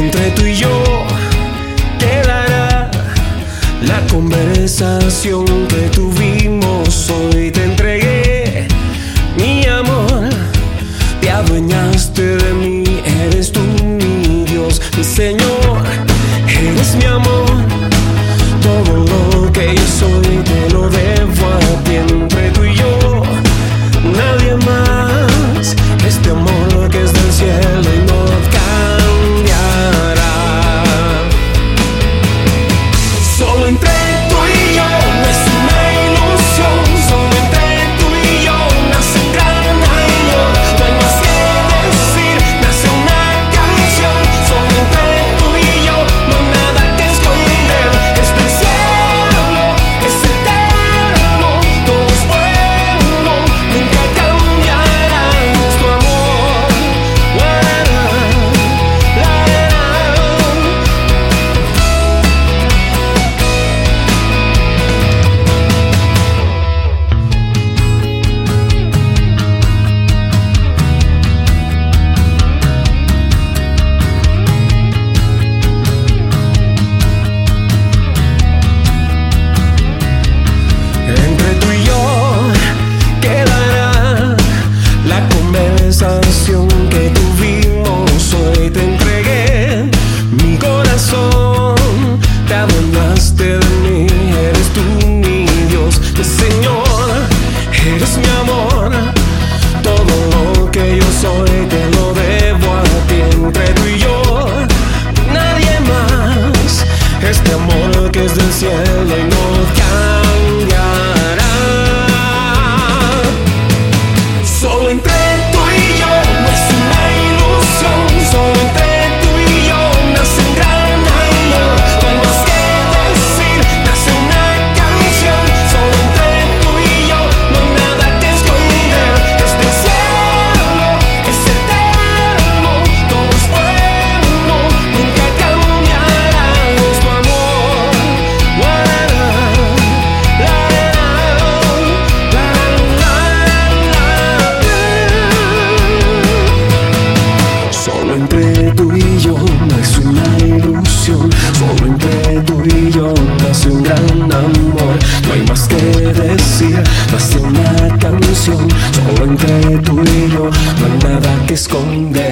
entre tú y yo quedará la conversación que tuvimos hoy. Te entregué mi amor, te adueñaste de mí, eres tú mi Dios, mi Señor. que es del cielo y no que.